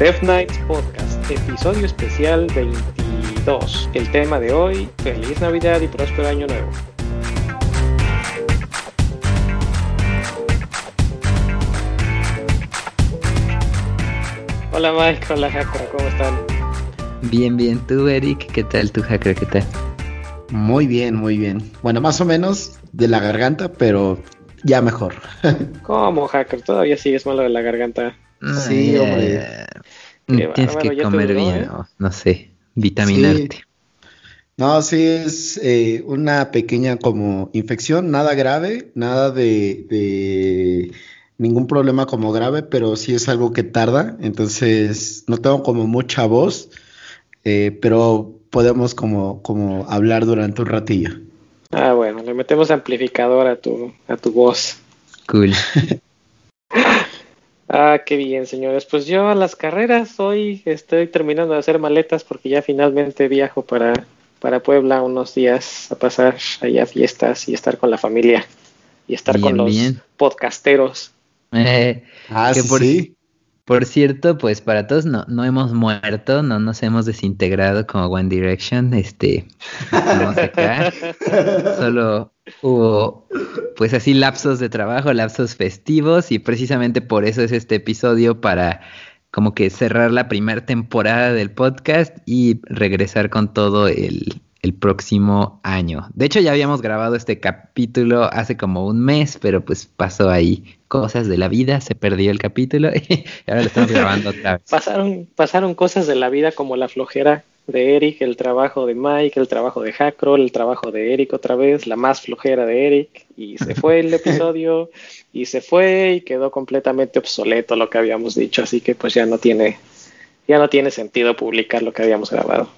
Death Night Podcast, episodio especial 22. El tema de hoy, feliz Navidad y próspero año nuevo. Hola Mike, hola Hacker, ¿cómo están? Bien, bien. ¿Tú, Eric? ¿Qué tal? ¿Tu Hacker? ¿Qué tal? Muy bien, muy bien. Bueno, más o menos de la garganta, pero ya mejor. ¿Cómo, Hacker? ¿Todavía sigues malo de la garganta? Sí, hombre. Eh, tienes que comer bien, ¿no? no sé, vitaminarte. No, sí es eh, una pequeña como infección, nada grave, nada de, de, ningún problema como grave, pero sí es algo que tarda, entonces no tengo como mucha voz, eh, pero podemos como, como hablar durante un ratillo. Ah, bueno, le metemos amplificador a tu, a tu voz. Cool. ah, qué bien, señores. Pues yo a las carreras hoy estoy terminando de hacer maletas porque ya finalmente viajo para, para Puebla unos días a pasar allá fiestas y estar con la familia y estar Bien, con los bien. podcasteros. Eh, Ah, que sí, por, sí. Por cierto, pues para todos no, no hemos muerto, no nos hemos desintegrado como One Direction, este, estamos acá. Solo hubo, pues así, lapsos de trabajo, lapsos festivos, y precisamente por eso es este episodio para como que cerrar la primera temporada del podcast y regresar con todo el, el próximo año. De hecho, ya habíamos grabado este capítulo hace como un mes, pero pues pasó ahí cosas de la vida, se perdió el capítulo y ahora lo estamos grabando otra vez. Pasaron, pasaron cosas de la vida como la flojera de Eric, el trabajo de Mike, el trabajo de Hackroll, el trabajo de Eric otra vez, la más flojera de Eric, y se fue el episodio, y se fue y quedó completamente obsoleto lo que habíamos dicho, así que pues ya no tiene, ya no tiene sentido publicar lo que habíamos grabado.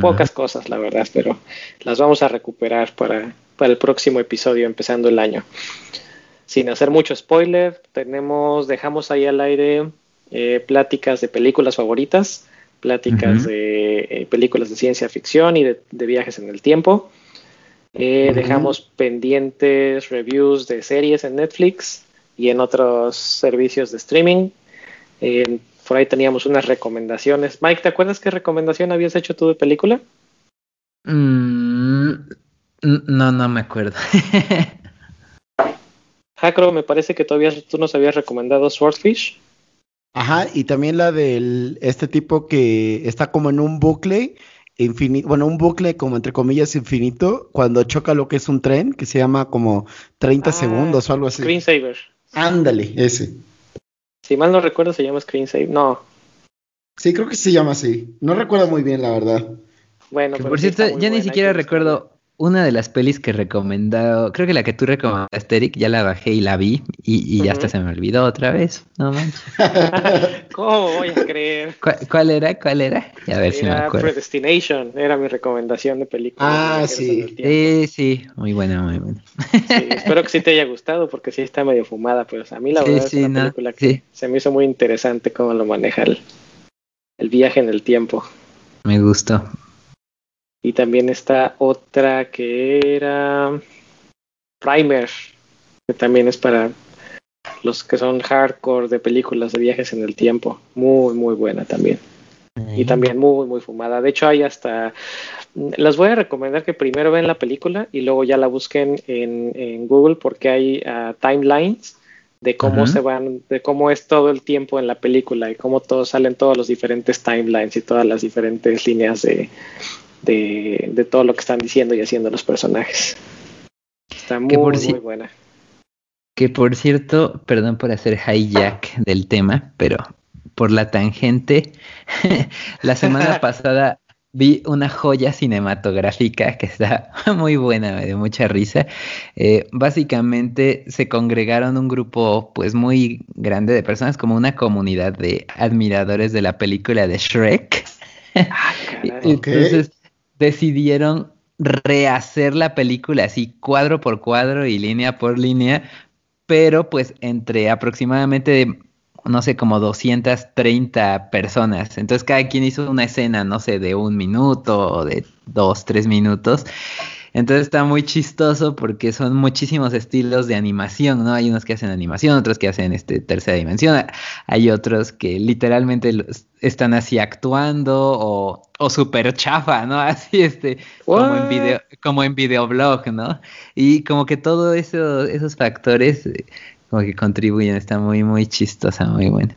Pocas cosas, la verdad, pero las vamos a recuperar para, para el próximo episodio empezando el año. Sin hacer mucho spoiler, tenemos, dejamos ahí al aire eh, pláticas de películas favoritas, pláticas de eh, películas de ciencia ficción y de, de viajes en el tiempo. Eh. Dejamos pendientes reviews de series en Netflix y en otros servicios de streaming. Por ahí teníamos unas recomendaciones. Mike, ¿te acuerdas qué recomendación habías hecho tú de película? Mm, no, no me acuerdo. Hackro, me parece que todavía tú nos habías recomendado Swordfish. Ajá, y también la del este tipo que está como en un bucle infinito, bueno, un bucle como entre comillas infinito, cuando choca lo que es un tren, que se llama como 30 Ah, segundos o algo así. Screensaver. Ándale, ese. Si mal no recuerdo, se llama Screensaver. No, Sí, creo que se llama así. No recuerdo muy bien, la verdad. bueno, pero por cierto, ya ni siquiera recuerdo una de las pelis que he recomendado. Creo que la que tú recomendaste, Eric, ya la bajé y la vi. Y, y ya hasta se me olvidó otra vez. No manches. ¿Cómo voy a creer? ¿Cuál, cuál era? ¿Cuál era? Y a ver si me Era acuerdo. Predestination, era mi recomendación de película. Ah, de sí. Sí, sí, muy buena, muy buena. Sí, espero que sí te haya gustado porque sí está medio fumada, pero a mí la Sí, verdad sí, es una no, película que sí. se me hizo muy interesante cómo lo maneja el, el viaje en el tiempo. Me gustó. Y también está otra que era Primer, que también es para los que son hardcore de películas de viajes en el tiempo. Muy, muy buena también. Y también muy, muy fumada. De hecho, hay hasta. Las voy a recomendar que primero vean la película y luego ya la busquen en, en Google porque hay ah, timelines de cómo se van, de cómo es todo el tiempo en la película y cómo todos salen todos los diferentes timelines y todas las diferentes líneas de, de, de todo lo que están diciendo y haciendo los personajes. Está muy, Que por muy buena. Que por cierto, perdón por hacer hijack del tema, pero por la tangente, la semana pasada vi una joya cinematográfica que está muy buena, me dio mucha risa. Eh, básicamente se congregaron un grupo pues muy grande de personas, como una comunidad de admiradores de la película de Shrek. Ah. Entonces decidieron rehacer la película así cuadro por cuadro y línea por línea, pero pues entre aproximadamente, no sé, como 230 personas. Entonces cada quien hizo una escena, no sé, de un minuto o de dos, tres minutos. Entonces está muy chistoso porque son muchísimos estilos de animación, ¿no? Hay unos que hacen animación, otros que hacen este tercera dimensión, hay otros que literalmente están así actuando o, o super chafa, ¿no? Así este, como en video, como en videoblog, ¿no? Y como que todos eso, esos factores eh, como que contribuyen, está muy, muy chistosa, muy bueno.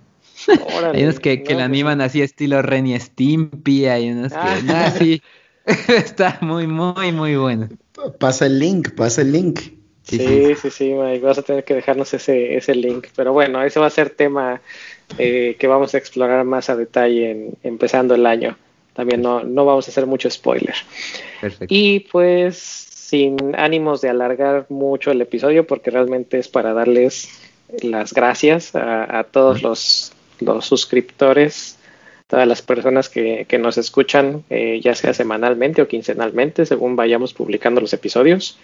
hay unos que, que la pues animan así estilo Ren y Stimpy, hay unos que ah. así está muy, muy, muy bueno. Pasa el link, pasa el link. Sí, sí, sí, vas a tener que dejarnos ese, ese link. Pero bueno, ese va a ser tema eh, que vamos a explorar más a detalle en, empezando el año. También no, no vamos a hacer mucho spoiler. Perfecto. Y pues sin ánimos de alargar mucho el episodio, porque realmente es para darles las gracias a, a todos los los suscriptores, todas las personas que, nos escuchan, eh, ya sea semanalmente o quincenalmente, según vayamos publicando los episodios,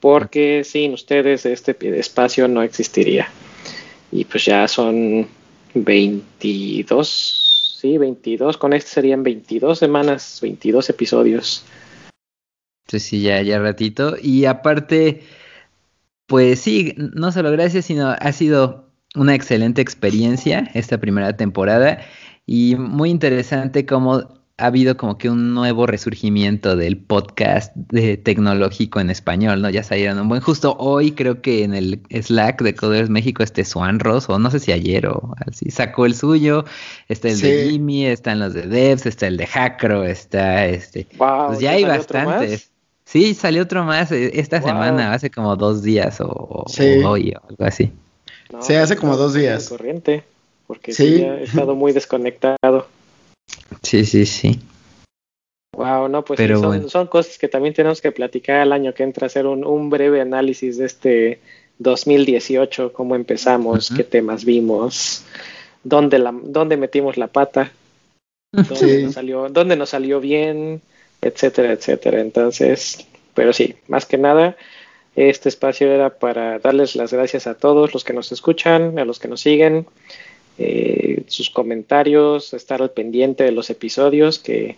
porque sin ustedes este espacio no existiría. Y pues ya son 22, sí, 22, con este serían 22 semanas, 22 episodios. Sí, sí, ya, ya ratito. Y aparte, pues sí, no solo gracias, sino ha sido una excelente experiencia esta primera temporada y muy interesante cómo ha habido como que un nuevo resurgimiento del podcast de tecnológico en español, ¿no? Ya salieron un buen justo hoy creo que en el Slack de Coders México este Swan Ross, o no sé si ayer o así, sacó el suyo, está el de Jimmy, están los de Devs, está el de Hackro, está este, pues ya hay bastantes. Sí, salió otro más eh, esta semana, hace como dos días o hoy o algo así. Se hace como dos días. Corriente, porque sí. he estado muy desconectado. Sí, sí, sí. Wow, no, pues son, cosas que también tenemos que platicar el año que entra, hacer un, breve análisis de este 2018, cómo empezamos, qué temas vimos, dónde, la, dónde metimos la pata, dónde, nos salió, dónde nos salió bien, etcétera, etcétera. Entonces, pero sí, más que nada, este espacio era para darles las gracias a todos los que nos escuchan, a los que nos siguen, eh, sus comentarios, estar al pendiente de los episodios, que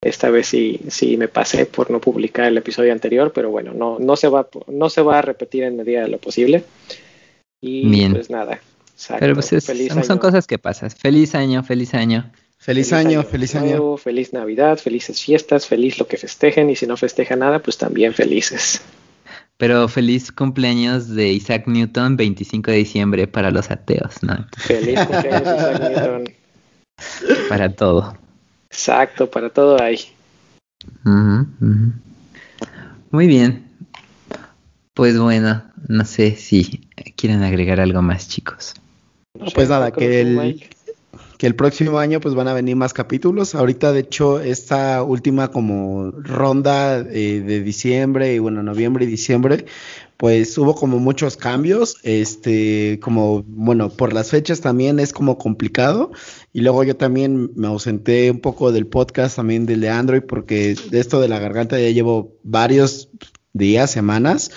esta vez sí, sí me pasé por no publicar el episodio anterior, pero bueno, no, no, se, va, no se va a repetir en medida de lo posible. Y pues nada. pero pues son, cosas que pasan. Feliz año, feliz año. Feliz, año, feliz año. Feliz Navidad, felices fiestas, feliz lo que festejen y si no festeja nada, pues también felices. Pero feliz cumpleaños de Isaac Newton, 25 de diciembre para los ateos, ¿no? Feliz cumpleaños Isaac Newton. Para todo. Exacto, para todo hay. Muy bien. Pues bueno, no sé si quieren agregar algo más, chicos. pues nada, que el, que el próximo año pues van a venir más capítulos. Ahorita de hecho esta última como ronda eh, de diciembre y bueno, noviembre y diciembre pues hubo como muchos cambios, este, como, bueno, por las fechas también es como complicado. Y luego yo también me ausenté un poco del podcast también del de Android, porque de esto de la garganta ya llevo varios días, semanas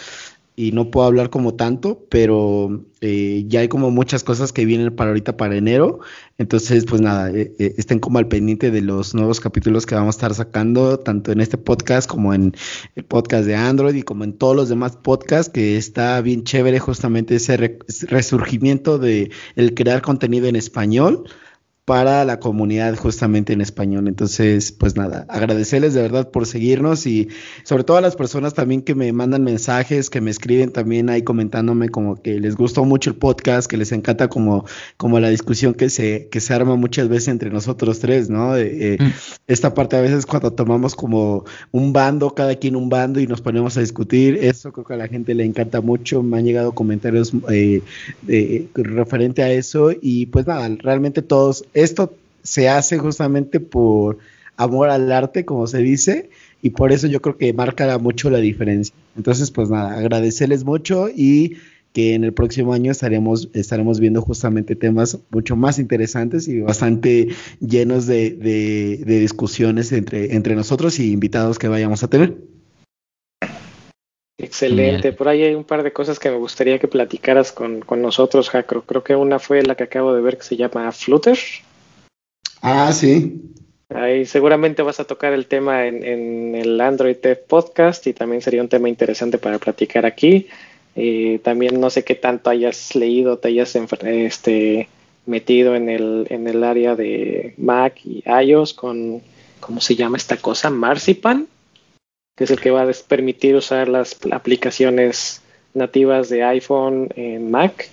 y no puedo hablar como tanto, pero eh, ya hay como muchas cosas que vienen para ahorita, para enero. Entonces, pues nada, eh, eh, estén como al pendiente de los nuevos capítulos que vamos a estar sacando, tanto en este podcast como en el podcast de Android y como en todos los demás podcasts, que está bien chévere justamente ese resurgimiento de el crear contenido en español para la comunidad justamente en español. Entonces, pues nada, agradecerles de verdad por seguirnos y sobre todo a las personas también que me mandan mensajes, que me escriben también ahí comentándome como que les gustó mucho el podcast, que les encanta como, como la discusión que se, que se arma muchas veces entre nosotros tres, ¿no? Eh, mm. Esta parte a veces cuando tomamos como un bando, cada quien un bando y nos ponemos a discutir, eso creo que a la gente le encanta mucho, me han llegado comentarios eh, referente a eso y pues nada, realmente todos esto se hace justamente por amor al arte, como se dice, y por eso yo creo que marca mucho la diferencia. Entonces, pues nada, agradecerles mucho y que en el próximo año estaremos, estaremos viendo justamente temas mucho más interesantes y bastante llenos de, discusiones entre, entre nosotros y invitados que vayamos a tener. Excelente. Por ahí hay un par de cosas que me gustaría que platicaras con, con nosotros, Jacro. Creo que una fue la que acabo de ver que se llama Flutter. Ah, sí. Ahí seguramente vas a tocar el tema en, en el Android Dev Podcast y también sería un tema interesante para platicar aquí. Eh, también no sé qué tanto hayas leído, te hayas este, metido en el, en el área de Mac y iOS con, ¿cómo se llama esta cosa? Marzipan, que es el que va a permitir usar las aplicaciones nativas de iPhone en Mac.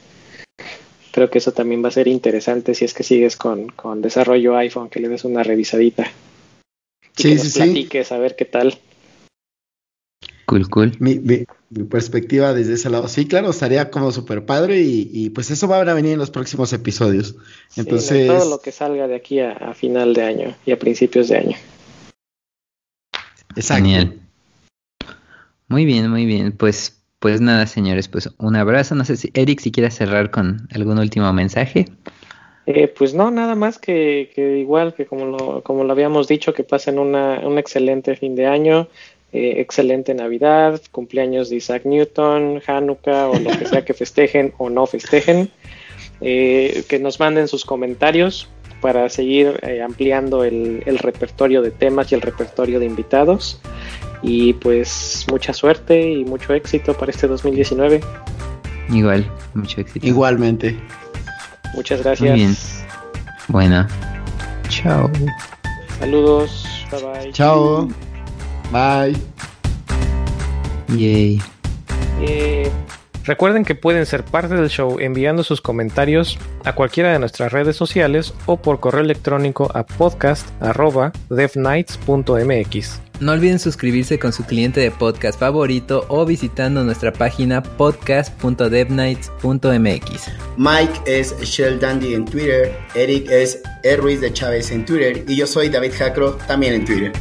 Creo que eso también va a ser interesante si es que sigues con, con desarrollo iPhone, que le des una revisadita. Y Sí, que sí, nos sí. platiques a ver qué tal. Cool, cool. Mi, mi- mi perspectiva desde ese lado. Sí, claro, estaría como súper padre y, y, pues eso va a venir en los próximos episodios. Sí, Entonces, todo lo que salga de aquí a, a final de año y a principios de año. exacto. Genial. Muy bien, muy bien. Pues, pues nada, señores, pues un abrazo. No sé si Eric, si quieres cerrar con algún último mensaje. Eh, pues no, nada más que, que igual que como lo, como lo habíamos dicho, que pasen una, un excelente fin de año, eh, excelente Navidad, cumpleaños de Isaac Newton, Hanukkah o lo que sea que festejen o no festejen, eh, que nos manden sus comentarios para seguir eh, ampliando el, el repertorio de temas y el repertorio de invitados. Y pues mucha suerte y mucho éxito para este 2019. Igual, mucho éxito. Igualmente. Muchas gracias. Muy bien. Bueno, chao. Saludos. Bye bye. Chao. Bye. Yay. Eh, Recuerden que pueden ser parte del show enviando sus comentarios a cualquiera de nuestras redes sociales o por correo electrónico a podcast.devnights.mx. No olviden suscribirse con su cliente de podcast favorito o visitando nuestra página podcast.devnights.mx. Mike es Shell Dandy en Twitter, Eric es E. Ruiz de Chávez en Twitter y yo soy David Jacro también en Twitter.